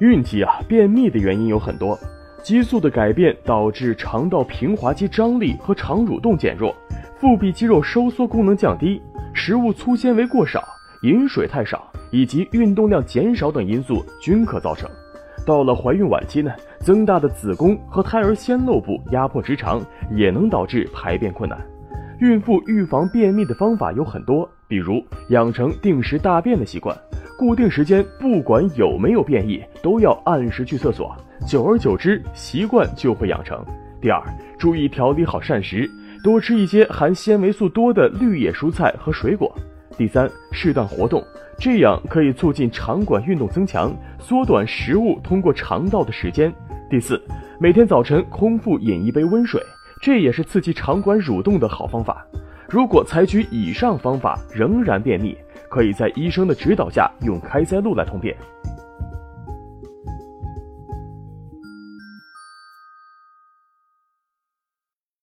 孕期啊，便秘的原因有很多，激素的改变导致肠道平滑肌张力和肠蠕动减弱，腹壁肌肉收缩功能降低，食物粗纤维过少，饮水太少，以及运动量减少等因素均可造成。到了怀孕晚期呢，增大的子宫和胎儿先漏部压迫直肠，也能导致排便困难。孕妇预防便秘的方法有很多，比如养成定时大便的习惯，固定时间不管有没有便意，都要按时去厕所，久而久之，习惯就会养成。第二，注意调理好膳食，多吃一些含纤维素多的绿叶蔬菜和水果。第三，适当活动，这样可以促进肠管运动增强，缩短食物通过肠道的时间。第四，每天早晨空腹饮一杯温水。这也是刺激肠管蠕动的好方法。如果采取以上方法仍然便秘，可以在医生的指导下用开塞露来通便。